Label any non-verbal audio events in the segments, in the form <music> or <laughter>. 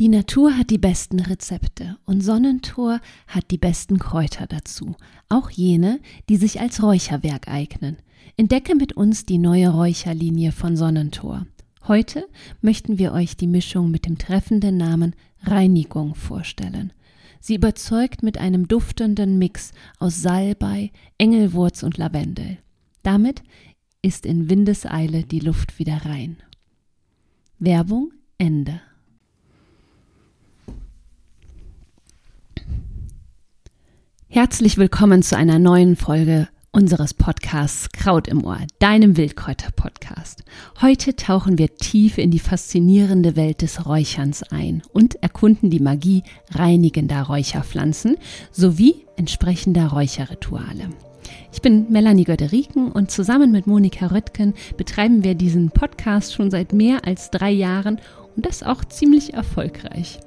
Die Natur hat die besten Rezepte und Sonnentor hat die besten Kräuter dazu, auch jene, die sich als Räucherwerk eignen. Entdecke mit uns die neue Räucherlinie von Sonnentor. Heute möchten wir euch die Mischung mit dem treffenden Namen Reinigung vorstellen. Sie überzeugt mit einem duftenden Mix aus Salbei, Engelwurz und Lavendel. Damit ist in Windeseile die Luft wieder rein. Werbung Ende. Herzlich willkommen zu einer neuen Folge unseres Podcasts Kraut im Ohr, deinem Wildkräuter-Podcast. Heute tauchen wir tief in die faszinierende Welt des Räucherns ein und erkunden die Magie reinigender Räucherpflanzen sowie entsprechender Räucherrituale. Ich bin Melanie Göderiken und zusammen mit Monika Röttgen betreiben wir diesen Podcast schon seit mehr als drei Jahren und das auch ziemlich erfolgreich.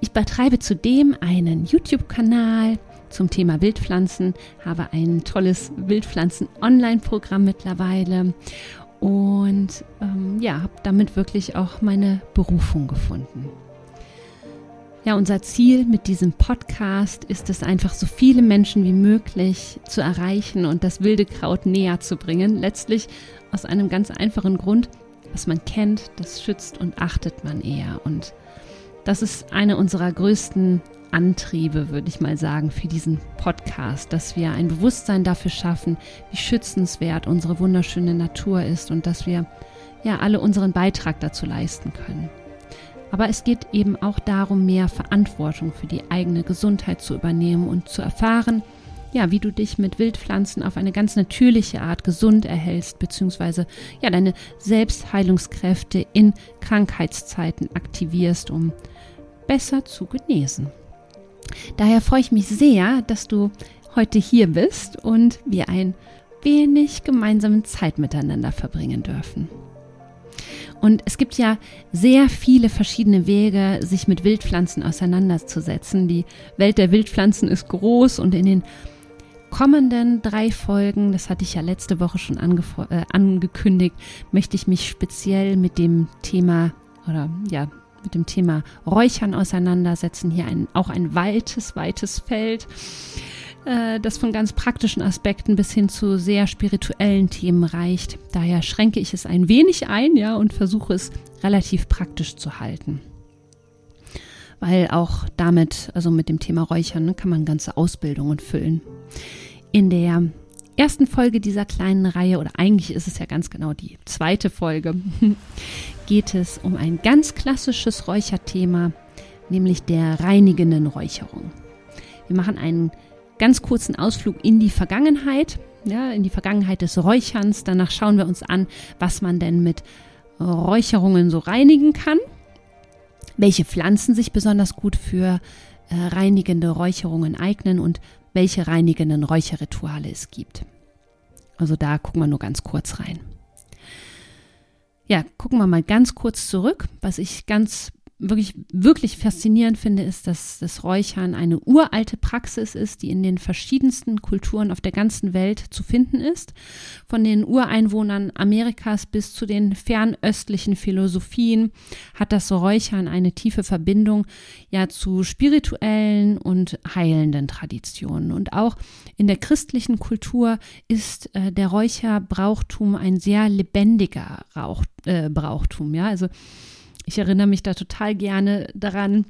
Ich betreibe zudem einen YouTube-Kanal, zum Thema Wildpflanzen, habe ein tolles Wildpflanzen-Online-Programm mittlerweile und ähm, ja, habe damit wirklich auch meine Berufung gefunden. Ja, unser Ziel mit diesem Podcast ist es einfach, so viele Menschen wie möglich zu erreichen und das wilde Kraut näher zu bringen. Letztlich aus einem ganz einfachen Grund, was man kennt, das schützt und achtet man eher. Und das ist eine unserer größten Antriebe, würde ich mal sagen, für diesen Podcast, dass wir ein Bewusstsein dafür schaffen, wie schützenswert unsere wunderschöne Natur ist und dass wir ja alle unseren Beitrag dazu leisten können. Aber es geht eben auch darum, mehr Verantwortung für die eigene Gesundheit zu übernehmen und zu erfahren, ja, wie du dich mit Wildpflanzen auf eine ganz natürliche Art gesund erhältst, beziehungsweise ja, deine Selbstheilungskräfte in Krankheitszeiten aktivierst, um besser zu genesen. Daher freue ich mich sehr, dass du heute hier bist und wir ein wenig gemeinsame Zeit miteinander verbringen dürfen. Und es gibt ja sehr viele verschiedene Wege, sich mit Wildpflanzen auseinanderzusetzen. Die Welt der Wildpflanzen ist groß und in den kommenden drei Folgen, das hatte ich ja letzte Woche schon äh, angekündigt, möchte ich mich speziell mit dem Thema oder ja, mit dem Thema Räuchern auseinandersetzen. Hier ein, auch ein weites, weites Feld, äh, das von ganz praktischen Aspekten bis hin zu sehr spirituellen Themen reicht. Daher schränke ich es ein wenig ein, ja, und versuche es relativ praktisch zu halten. Weil auch damit, also mit dem Thema Räuchern, ne, kann man ganze Ausbildungen füllen. In der ersten Folge dieser kleinen Reihe, oder eigentlich ist es ja ganz genau die zweite Folge, geht es um ein ganz klassisches Räucherthema, nämlich der reinigenden Räucherung. Wir machen einen ganz kurzen Ausflug in die Vergangenheit, ja, in die Vergangenheit des Räucherns. Danach schauen wir uns an, was man denn mit Räucherungen so reinigen kann, welche Pflanzen sich besonders gut für äh, reinigende Räucherungen eignen und welche reinigenden Räucherrituale es gibt. Also da gucken wir nur ganz kurz rein. Ja, gucken wir mal ganz kurz zurück, was ich ganz wirklich, wirklich faszinierend finde, ist, dass das Räuchern eine uralte Praxis ist, die in den verschiedensten Kulturen auf der ganzen Welt zu finden ist. Von den Ureinwohnern Amerikas bis zu den fernöstlichen Philosophien hat das Räuchern eine tiefe Verbindung ja zu spirituellen und heilenden Traditionen. Und auch in der christlichen Kultur ist äh, der Räucherbrauchtum ein sehr lebendiger Rauch, äh, Brauchtum. Ja, also ich erinnere mich da total gerne daran,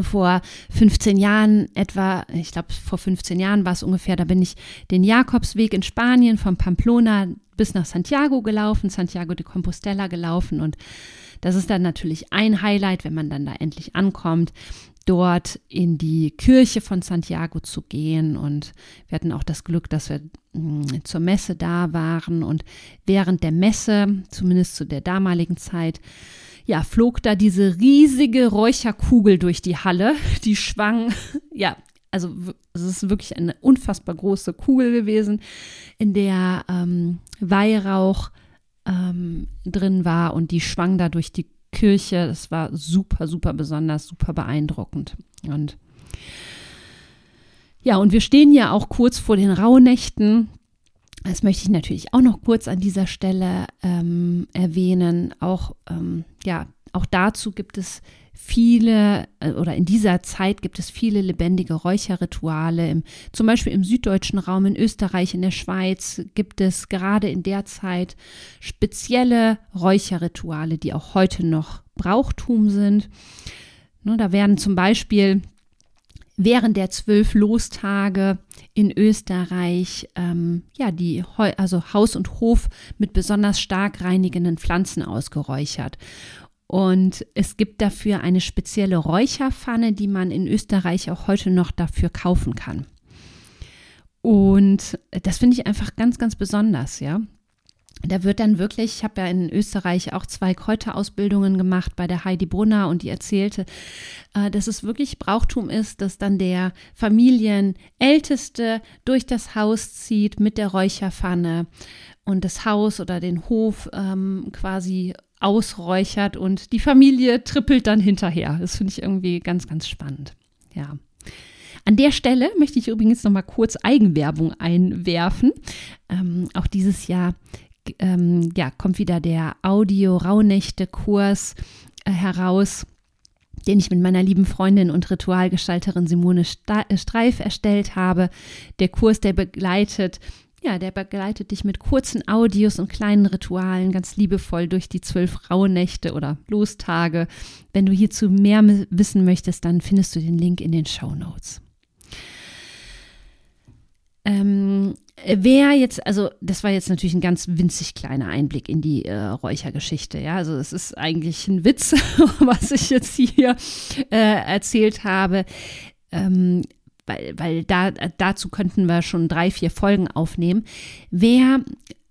vor 15 Jahren etwa, ich glaube vor 15 Jahren war es ungefähr, da bin ich den Jakobsweg in Spanien von Pamplona bis nach Santiago gelaufen, Santiago de Compostela gelaufen. Und das ist dann natürlich ein Highlight, wenn man dann da endlich ankommt, dort in die Kirche von Santiago zu gehen. Und wir hatten auch das Glück, dass wir mm, zur Messe da waren. Und während der Messe, zumindest zu der damaligen Zeit, ja, flog da diese riesige Räucherkugel durch die Halle. Die schwang, <laughs> ja, also es ist wirklich eine unfassbar große Kugel gewesen, in der ähm, Weihrauch ähm, drin war und die schwang da durch die Kirche. Das war super, super besonders, super beeindruckend. Und ja, und wir stehen ja auch kurz vor den Rauhnächten. Das möchte ich natürlich auch noch kurz an dieser Stelle ähm, erwähnen. Auch ähm, ja, auch dazu gibt es viele äh, oder in dieser Zeit gibt es viele lebendige Räucherrituale. Im, zum Beispiel im süddeutschen Raum, in Österreich, in der Schweiz gibt es gerade in der Zeit spezielle Räucherrituale, die auch heute noch Brauchtum sind. Ne, da werden zum Beispiel während der zwölf Lostage in Österreich ähm, ja die also Haus und Hof mit besonders stark reinigenden Pflanzen ausgeräuchert. Und es gibt dafür eine spezielle Räucherpfanne, die man in Österreich auch heute noch dafür kaufen kann. Und das finde ich einfach ganz, ganz besonders, ja. Da wird dann wirklich, ich habe ja in Österreich auch zwei Kräuterausbildungen gemacht bei der Heidi Brunner und die erzählte, äh, dass es wirklich Brauchtum ist, dass dann der Familienälteste durch das Haus zieht mit der Räucherpfanne und das Haus oder den Hof ähm, quasi ausräuchert und die Familie trippelt dann hinterher. Das finde ich irgendwie ganz, ganz spannend. Ja. An der Stelle möchte ich übrigens noch mal kurz Eigenwerbung einwerfen. Ähm, auch dieses Jahr ähm, ja, kommt wieder der Audio-Rauhnächte-Kurs äh, heraus den ich mit meiner lieben Freundin und Ritualgestalterin Simone Streif erstellt habe. Der Kurs, der begleitet ja, der begleitet dich mit kurzen Audios und kleinen Ritualen ganz liebevoll durch die zwölf Rauhnächte oder Lostage. Wenn du hierzu mehr wissen möchtest, dann findest du den Link in den Show Notes. Ähm, wer jetzt, also das war jetzt natürlich ein ganz winzig kleiner Einblick in die äh, Räuchergeschichte, ja, also es ist eigentlich ein Witz, <laughs> was ich jetzt hier äh, erzählt habe. Ähm, weil, weil da, dazu könnten wir schon drei, vier Folgen aufnehmen. Wer,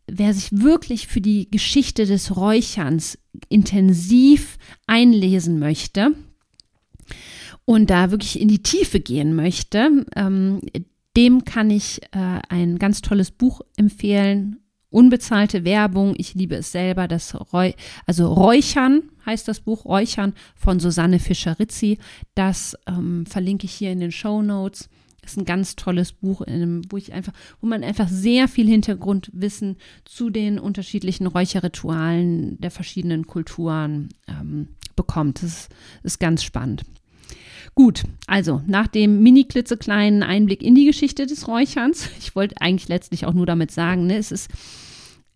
wer sich wirklich für die Geschichte des Räucherns intensiv einlesen möchte und da wirklich in die Tiefe gehen möchte, ähm, dem kann ich äh, ein ganz tolles Buch empfehlen. Unbezahlte Werbung, ich liebe es selber, das Räu also Räuchern heißt das Buch Räuchern von Susanne Fischer-Rizzi. Das ähm, verlinke ich hier in den Show Notes. Ist ein ganz tolles Buch, wo ich einfach, wo man einfach sehr viel Hintergrundwissen zu den unterschiedlichen Räucherritualen der verschiedenen Kulturen ähm, bekommt. Das ist, ist ganz spannend. Gut, also nach dem mini klitzekleinen Einblick in die Geschichte des Räucherns, <laughs> ich wollte eigentlich letztlich auch nur damit sagen, ne, es ist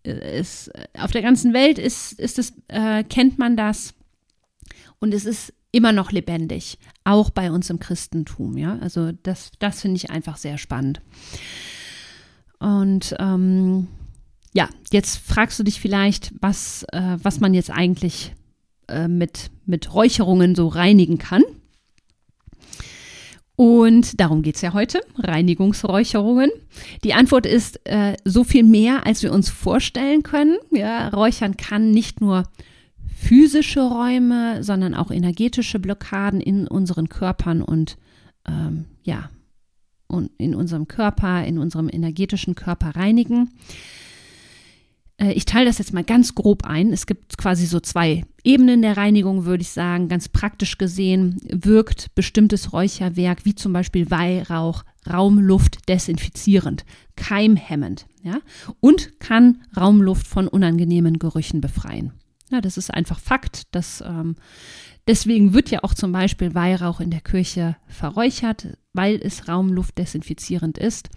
es, auf der ganzen Welt ist, ist es, äh, kennt man das und es ist immer noch lebendig, auch bei uns im Christentum. Ja, also das, das finde ich einfach sehr spannend. Und ähm, ja, jetzt fragst du dich vielleicht, was, äh, was man jetzt eigentlich äh, mit, mit Räucherungen so reinigen kann. Und darum geht es ja heute, Reinigungsräucherungen. Die Antwort ist äh, so viel mehr, als wir uns vorstellen können. Ja, Räuchern kann nicht nur physische Räume, sondern auch energetische Blockaden in unseren Körpern und ähm, ja, und in unserem Körper, in unserem energetischen Körper reinigen. Äh, ich teile das jetzt mal ganz grob ein. Es gibt quasi so zwei Ebenen der Reinigung, würde ich sagen. Ganz praktisch gesehen wirkt bestimmtes Räucherwerk, wie zum Beispiel Weihrauch, Raumluft desinfizierend, keimhemmend ja? und kann Raumluft von unangenehmen Gerüchen befreien. Ja, das ist einfach Fakt. Dass, ähm, deswegen wird ja auch zum Beispiel Weihrauch in der Kirche verräuchert, weil es Raumluft desinfizierend ist.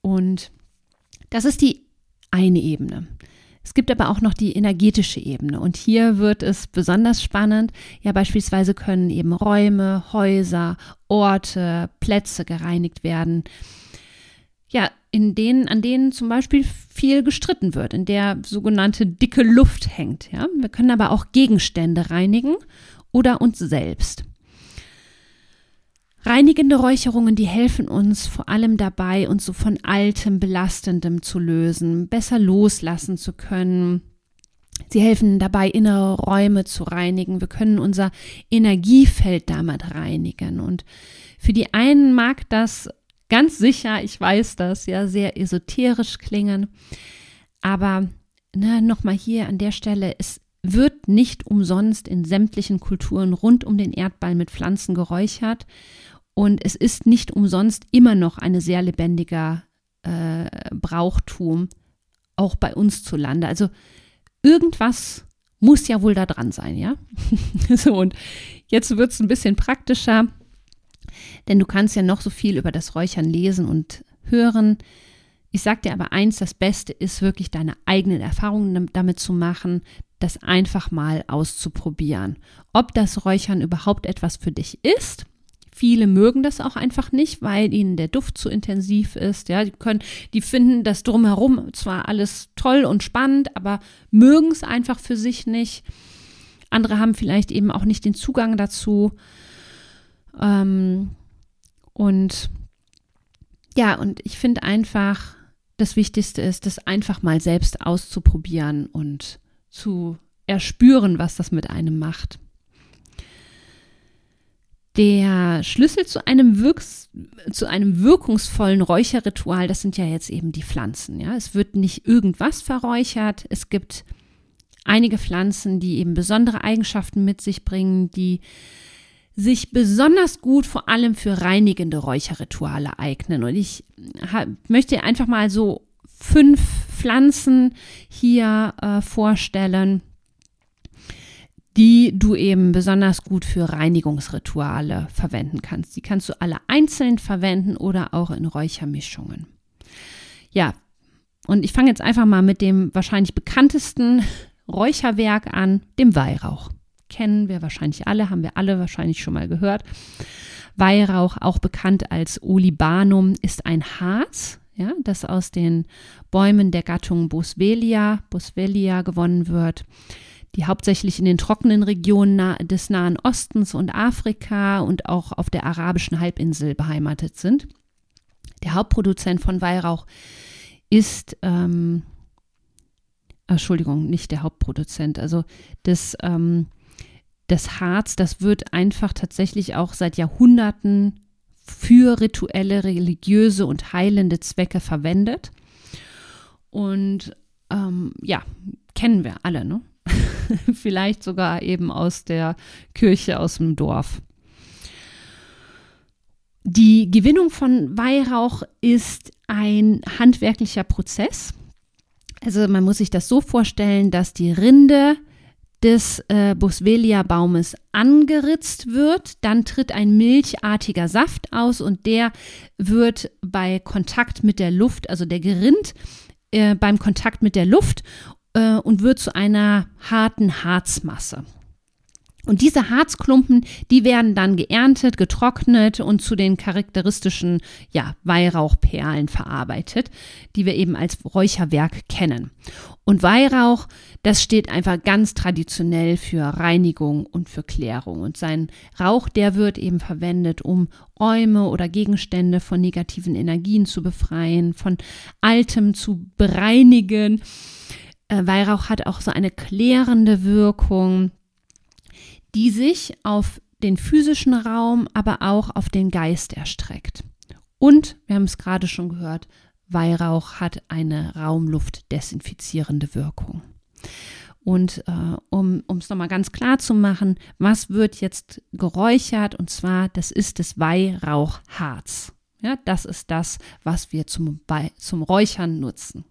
Und das ist die eine Ebene. Es gibt aber auch noch die energetische Ebene und hier wird es besonders spannend. Ja, beispielsweise können eben Räume, Häuser, Orte, Plätze gereinigt werden. Ja, in denen, an denen zum Beispiel viel gestritten wird, in der sogenannte dicke Luft hängt. Ja, wir können aber auch Gegenstände reinigen oder uns selbst. Reinigende Räucherungen, die helfen uns vor allem dabei, uns so von altem, belastendem zu lösen, besser loslassen zu können. Sie helfen dabei, innere Räume zu reinigen. Wir können unser Energiefeld damit reinigen. Und für die einen mag das ganz sicher, ich weiß das, ja, sehr esoterisch klingen. Aber ne, nochmal hier an der Stelle, es wird nicht umsonst in sämtlichen Kulturen rund um den Erdball mit Pflanzen geräuchert. Und es ist nicht umsonst immer noch eine sehr lebendiger äh, Brauchtum, auch bei uns zu Lande. Also irgendwas muss ja wohl da dran sein, ja? <laughs> so, und jetzt wird es ein bisschen praktischer, denn du kannst ja noch so viel über das Räuchern lesen und hören. Ich sage dir aber eins, das Beste ist wirklich deine eigenen Erfahrungen damit zu machen, das einfach mal auszuprobieren. Ob das Räuchern überhaupt etwas für dich ist. Viele mögen das auch einfach nicht, weil ihnen der Duft zu intensiv ist. Ja, die können, die finden das drumherum zwar alles toll und spannend, aber mögen es einfach für sich nicht. Andere haben vielleicht eben auch nicht den Zugang dazu. Ähm, und ja, und ich finde einfach, das Wichtigste ist, das einfach mal selbst auszuprobieren und zu erspüren, was das mit einem macht. Der Schlüssel zu einem, Wirks, zu einem wirkungsvollen Räucherritual, das sind ja jetzt eben die Pflanzen. Ja? Es wird nicht irgendwas verräuchert. Es gibt einige Pflanzen, die eben besondere Eigenschaften mit sich bringen, die sich besonders gut vor allem für reinigende Räucherrituale eignen. Und ich möchte einfach mal so fünf Pflanzen hier äh, vorstellen, die du eben besonders gut für Reinigungsrituale verwenden kannst. Die kannst du alle einzeln verwenden oder auch in Räuchermischungen. Ja, und ich fange jetzt einfach mal mit dem wahrscheinlich bekanntesten Räucherwerk an, dem Weihrauch. Kennen wir wahrscheinlich alle, haben wir alle wahrscheinlich schon mal gehört. Weihrauch, auch bekannt als Olibanum, ist ein Harz, ja, das aus den Bäumen der Gattung Boswellia, Boswellia gewonnen wird, die hauptsächlich in den trockenen Regionen des Nahen Ostens und Afrika und auch auf der arabischen Halbinsel beheimatet sind. Der Hauptproduzent von Weihrauch ist, ähm, Entschuldigung, nicht der Hauptproduzent, also das, ähm, das Harz, das wird einfach tatsächlich auch seit Jahrhunderten für rituelle, religiöse und heilende Zwecke verwendet. Und ähm, ja, kennen wir alle, ne? <laughs> Vielleicht sogar eben aus der Kirche, aus dem Dorf. Die Gewinnung von Weihrauch ist ein handwerklicher Prozess. Also man muss sich das so vorstellen, dass die Rinde des äh, Boswellia-Baumes angeritzt wird, dann tritt ein milchartiger Saft aus und der wird bei Kontakt mit der Luft, also der gerinnt äh, beim Kontakt mit der Luft äh, und wird zu einer harten Harzmasse. Und diese Harzklumpen, die werden dann geerntet, getrocknet und zu den charakteristischen ja, Weihrauchperlen verarbeitet, die wir eben als Räucherwerk kennen. Und Weihrauch, das steht einfach ganz traditionell für Reinigung und für Klärung. Und sein Rauch, der wird eben verwendet, um Räume oder Gegenstände von negativen Energien zu befreien, von Altem zu bereinigen. Äh, Weihrauch hat auch so eine klärende Wirkung die sich auf den physischen Raum, aber auch auf den Geist erstreckt. Und, wir haben es gerade schon gehört, Weihrauch hat eine raumluftdesinfizierende Wirkung. Und äh, um es nochmal ganz klar zu machen, was wird jetzt geräuchert? Und zwar, das ist das Weihrauchharz. Ja, das ist das, was wir zum, zum Räuchern nutzen.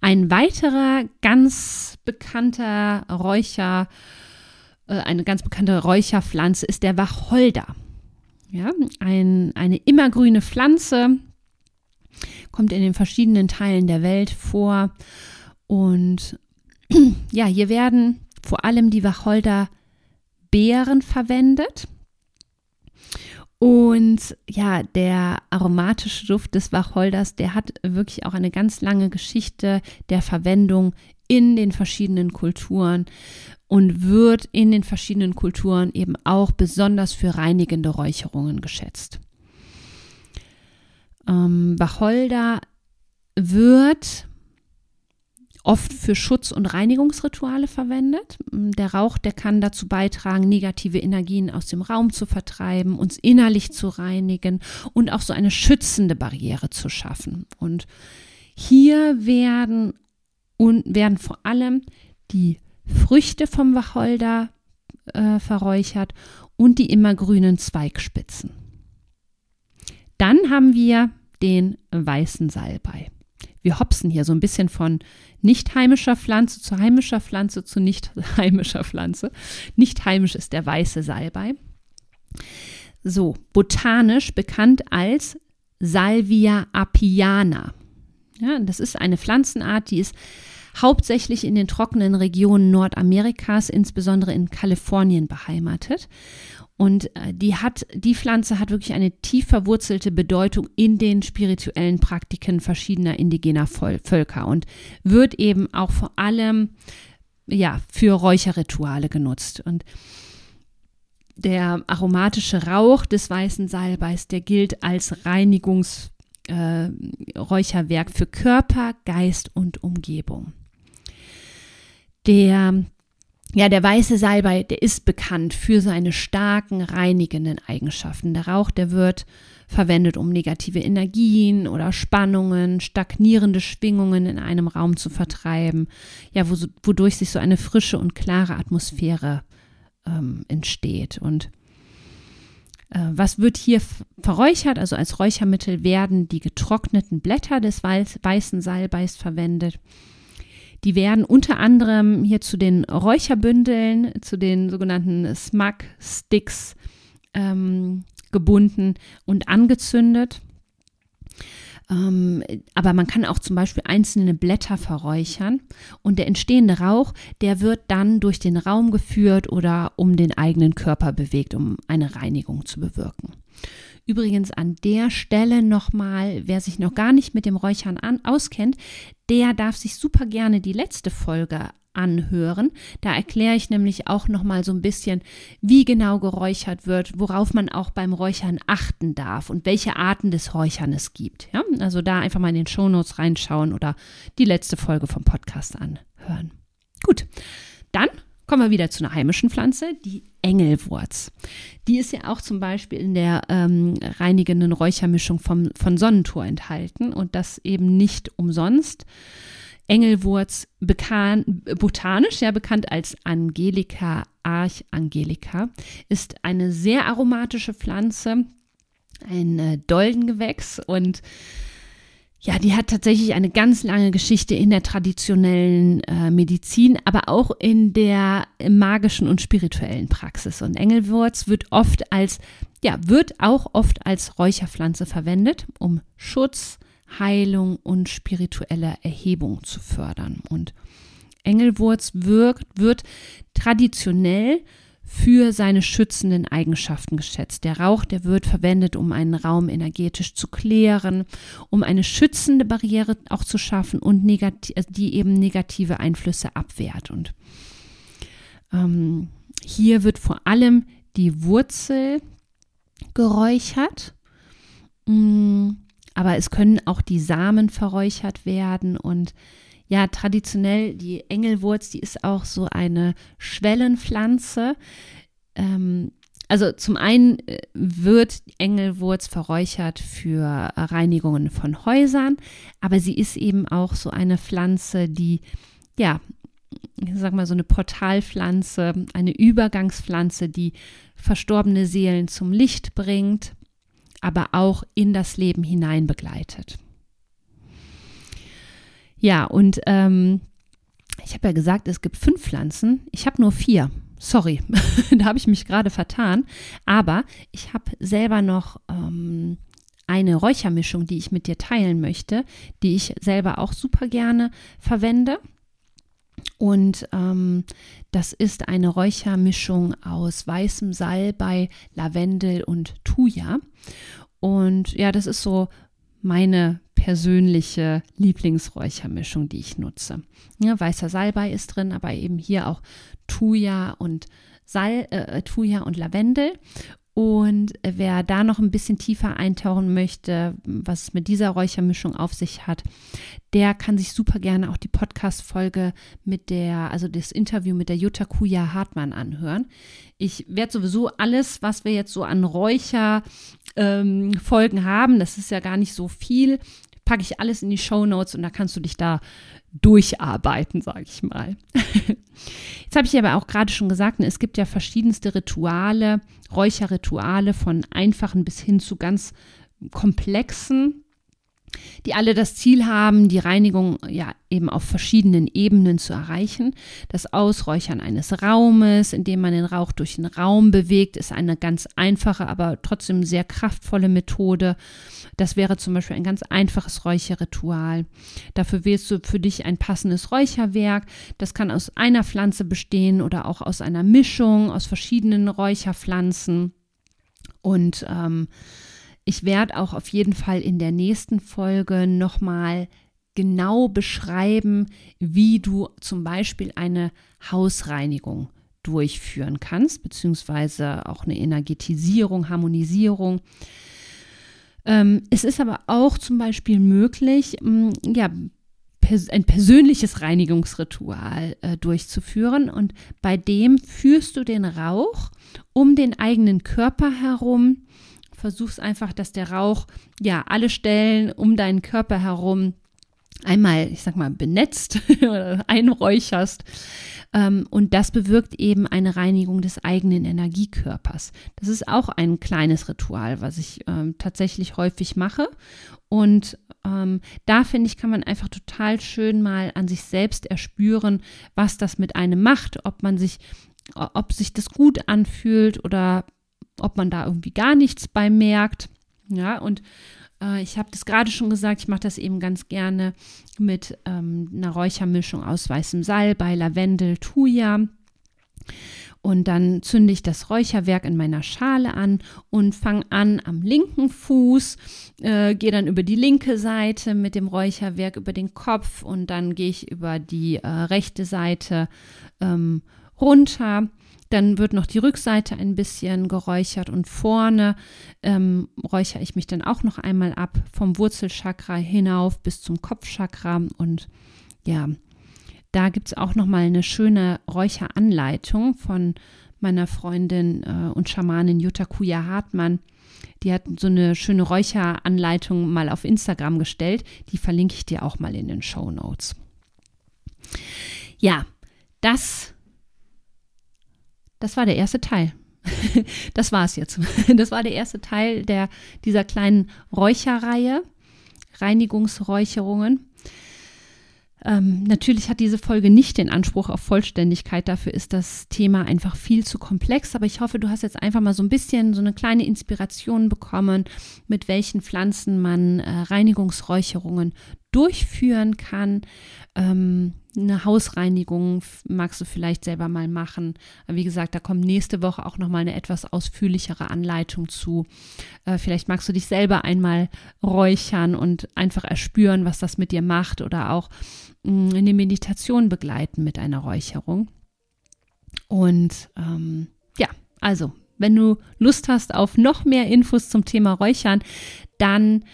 Ein weiterer ganz bekannter Räucher äh, eine ganz bekannte Räucherpflanze ist der Wacholder. Ja, ein, eine immergrüne Pflanze, kommt in den verschiedenen Teilen der Welt vor. Und <clears throat> ja, hier werden vor allem die Wacholderbeeren verwendet. Und ja, der aromatische Duft des Wacholders, der hat wirklich auch eine ganz lange Geschichte der Verwendung in den verschiedenen Kulturen und wird in den verschiedenen Kulturen eben auch besonders für reinigende Räucherungen geschätzt. Ähm, Wacholder wird oft für Schutz- und Reinigungsrituale verwendet. Der Rauch, der kann dazu beitragen, negative Energien aus dem Raum zu vertreiben, uns innerlich zu reinigen und auch so eine schützende Barriere zu schaffen. Und hier werden, und werden vor allem die Früchte vom Wacholder äh, verräuchert und die immergrünen Zweigspitzen. Dann haben wir den weißen Salbei. Wir hopsen hier so ein bisschen von nicht heimischer Pflanze zu heimischer Pflanze zu nicht <laughs> heimischer Pflanze. Nicht heimisch ist der weiße Salbei. So, botanisch bekannt als Salvia apiana. Ja, das ist eine Pflanzenart, die ist hauptsächlich in den trockenen Regionen Nordamerikas, insbesondere in Kalifornien beheimatet. Und äh, die hat, die Pflanze hat wirklich eine tief verwurzelte Bedeutung in den spirituellen Praktiken verschiedener indigener Völker und wird eben auch vor allem ja, für Räucherrituale genutzt. Und der aromatische Rauch des weißen Salbeis, der gilt als Reinigungsräucherwerk äh, für Körper, Geist und Umgebung. Der ja, der weiße Salbei, der ist bekannt für seine starken reinigenden Eigenschaften. Der Rauch, der wird verwendet, um negative Energien oder Spannungen, stagnierende Schwingungen in einem Raum zu vertreiben, ja, wodurch sich so eine frische und klare Atmosphäre ähm, entsteht. Und äh, was wird hier verräuchert? Also als Räuchermittel werden die getrockneten Blätter des weißen Salbeis verwendet. Die werden unter anderem hier zu den Räucherbündeln, zu den sogenannten Smug Sticks ähm, gebunden und angezündet. Ähm, aber man kann auch zum Beispiel einzelne Blätter verräuchern und der entstehende Rauch, der wird dann durch den Raum geführt oder um den eigenen Körper bewegt, um eine Reinigung zu bewirken. Übrigens an der Stelle nochmal, wer sich noch gar nicht mit dem Räuchern an, auskennt, der darf sich super gerne die letzte Folge anhören. Da erkläre ich nämlich auch noch mal so ein bisschen, wie genau geräuchert wird, worauf man auch beim Räuchern achten darf und welche Arten des Räuchern es gibt. Ja? Also da einfach mal in den Shownotes reinschauen oder die letzte Folge vom Podcast anhören. Gut, dann kommen wir wieder zu einer heimischen Pflanze, die Engelwurz. Die ist ja auch zum Beispiel in der ähm, reinigenden Räuchermischung vom, von Sonnentor enthalten und das eben nicht umsonst. Engelwurz bekan botanisch ja bekannt als Angelica archangelica, ist eine sehr aromatische Pflanze, ein äh, Doldengewächs und ja, die hat tatsächlich eine ganz lange Geschichte in der traditionellen äh, Medizin, aber auch in der magischen und spirituellen Praxis. Und Engelwurz wird oft als, ja, wird auch oft als Räucherpflanze verwendet, um Schutz, Heilung und spirituelle Erhebung zu fördern. Und Engelwurz wirkt, wird traditionell für seine schützenden Eigenschaften geschätzt. Der Rauch, der wird verwendet, um einen Raum energetisch zu klären, um eine schützende Barriere auch zu schaffen und also die eben negative Einflüsse abwehrt. Und ähm, hier wird vor allem die Wurzel geräuchert. Mm, aber es können auch die Samen verräuchert werden und ja, traditionell die Engelwurz, die ist auch so eine Schwellenpflanze. Ähm, also zum einen äh, wird Engelwurz verräuchert für Reinigungen von Häusern, aber sie ist eben auch so eine Pflanze, die ja, ich sag mal so eine Portalpflanze, eine Übergangspflanze, die verstorbene Seelen zum Licht bringt, aber auch in das Leben hinein begleitet. Ja, und ähm, ich habe ja gesagt, es gibt fünf Pflanzen. Ich habe nur vier. Sorry, <laughs> da habe ich mich gerade vertan. Aber ich habe selber noch ähm, eine Räuchermischung, die ich mit dir teilen möchte, die ich selber auch super gerne verwende. Und ähm, das ist eine Räuchermischung aus weißem Salbei, Lavendel und Thuja. Und ja, das ist so meine persönliche Lieblingsräuchermischung, die ich nutze. Ja, weißer Salbei ist drin, aber eben hier auch Thuja und Sal, äh, Thuja und Lavendel. Und wer da noch ein bisschen tiefer eintauchen möchte, was es mit dieser Räuchermischung auf sich hat, der kann sich super gerne auch die Podcast-Folge mit der, also das Interview mit der Jutta Kuja Hartmann anhören. Ich werde sowieso alles, was wir jetzt so an Räucherfolgen ähm, haben, das ist ja gar nicht so viel, packe ich alles in die Show Notes und da kannst du dich da durcharbeiten, sage ich mal. <laughs> Jetzt habe ich aber auch gerade schon gesagt, ne, es gibt ja verschiedenste Rituale, Räucherrituale von einfachen bis hin zu ganz komplexen. Die alle das Ziel haben, die Reinigung ja eben auf verschiedenen Ebenen zu erreichen. Das Ausräuchern eines Raumes, indem man den Rauch durch den Raum bewegt, ist eine ganz einfache, aber trotzdem sehr kraftvolle Methode. Das wäre zum Beispiel ein ganz einfaches Räucherritual. Dafür wählst du für dich ein passendes Räucherwerk. Das kann aus einer Pflanze bestehen oder auch aus einer Mischung aus verschiedenen Räucherpflanzen. Und ähm, ich werde auch auf jeden Fall in der nächsten Folge nochmal genau beschreiben, wie du zum Beispiel eine Hausreinigung durchführen kannst, beziehungsweise auch eine Energetisierung, Harmonisierung. Ähm, es ist aber auch zum Beispiel möglich, mh, mm, ja, ein persönliches Reinigungsritual äh, durchzuführen und bei dem führst du den Rauch um den eigenen Körper herum versuchst einfach, dass der Rauch ja alle Stellen um deinen Körper herum einmal, ich sag mal, benetzt <laughs> oder einräucherst. Ähm, und das bewirkt eben eine Reinigung des eigenen Energiekörpers. Das ist auch ein kleines Ritual, was ich ähm, tatsächlich häufig mache. Und ähm, da finde ich, kann man einfach total schön mal an sich selbst erspüren, was das mit einem macht, ob man sich, ob sich das gut anfühlt oder ob man da irgendwie gar nichts bei merkt. Ja, und äh, ich habe das gerade schon gesagt, ich mache das eben ganz gerne mit ähm, einer Räuchermischung aus weißem Salbei, Lavendel, Thuja. Und dann zünde ich das Räucherwerk in meiner Schale an und fange an am linken Fuß, äh, gehe dann über die linke Seite mit dem Räucherwerk über den Kopf und dann gehe ich über die äh, rechte Seite ähm, runter dann wird noch die Rückseite ein bisschen geräuchert und vorne ähm, räuchere ich mich dann auch noch einmal ab vom Wurzelchakra hinauf bis zum Kopfchakra. Und ja, da gibt es auch noch mal eine schöne Räucheranleitung von meiner Freundin äh, und Schamanin Jutta Kuja Hartmann. Die hat so eine schöne Räucheranleitung mal auf Instagram gestellt. Die verlinke ich dir auch mal in den Show Notes. Ja, das das war der erste Teil. <laughs> das war es jetzt. <laughs> Das war der erste Teil der, dieser kleinen Räucherreihe, Reinigungsräucherungen. Ähm, natürlich hat diese Folge nicht den Anspruch auf Vollständigkeit. Dafür ist das Thema einfach viel zu komplex. Aber ich hoffe, du hast jetzt einfach mal so ein bisschen so eine kleine Inspiration bekommen, mit welchen Pflanzen man äh, Reinigungsräucherungen durchführen kann. Ähm, eine Hausreinigung magst du vielleicht selber mal machen. Wie gesagt, da kommt nächste Woche auch noch mal eine etwas ausführlichere Anleitung zu. Äh, vielleicht magst du dich selber einmal räuchern und einfach erspüren, was das mit dir macht oder auch mh, mm, eine Meditation begleiten mit einer Räucherung. Und ähm, ja, also, wenn du Lust hast auf noch mehr Infos zum Thema Räuchern, dann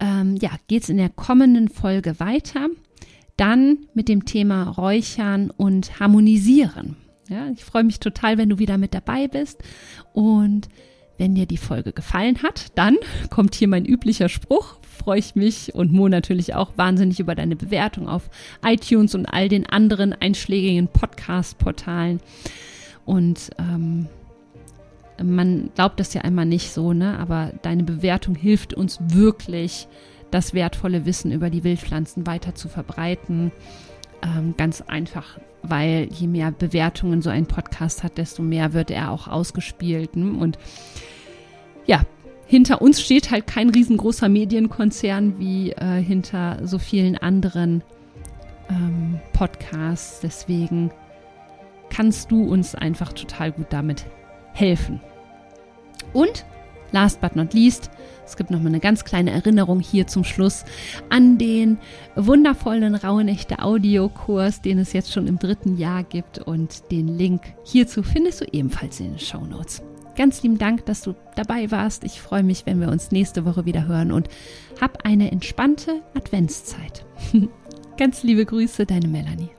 ähm, ja, geht es in der kommenden Folge weiter dann mit dem Thema Räuchern und Harmonisieren. Ja, ich freue mich total, wenn du wieder mit dabei bist. Und wenn dir die Folge gefallen hat, dann <laughs> kommt hier mein üblicher Spruch. Freue ich mich und Mo natürlich auch wahnsinnig über deine Bewertung auf iTunes und all den anderen einschlägigen Podcast-Portalen. Und ähm, man glaubt das ja einmal nicht so, ne? Aber deine Bewertung hilft uns wirklich, das wertvolle Wissen über die Wildpflanzen weiter zu verbreiten. Ähm, ganz einfach, weil je mehr Bewertungen so ein Podcast hat, desto mehr wird er auch ausgespielt. Ne? Und ja, hinter uns steht halt kein riesengroßer Medienkonzern wie äh, hinter so vielen anderen ähm, Podcasts. Deswegen kannst du uns einfach total gut damit helfen. Und last but not least, es gibt noch mal eine ganz kleine Erinnerung hier zum Schluss an den wundervollen Rauhnächte Audiokurs, den es jetzt schon im dritten Jahr gibt und den Link hierzu findest du ebenfalls in den Show Notes. Ganz lieben Dank, dass du dabei warst. Ich freue mich, wenn wir uns nächste Woche wieder hören und hab eine entspannte Adventszeit. <laughs> Ganz liebe Grüße, deine Melanie.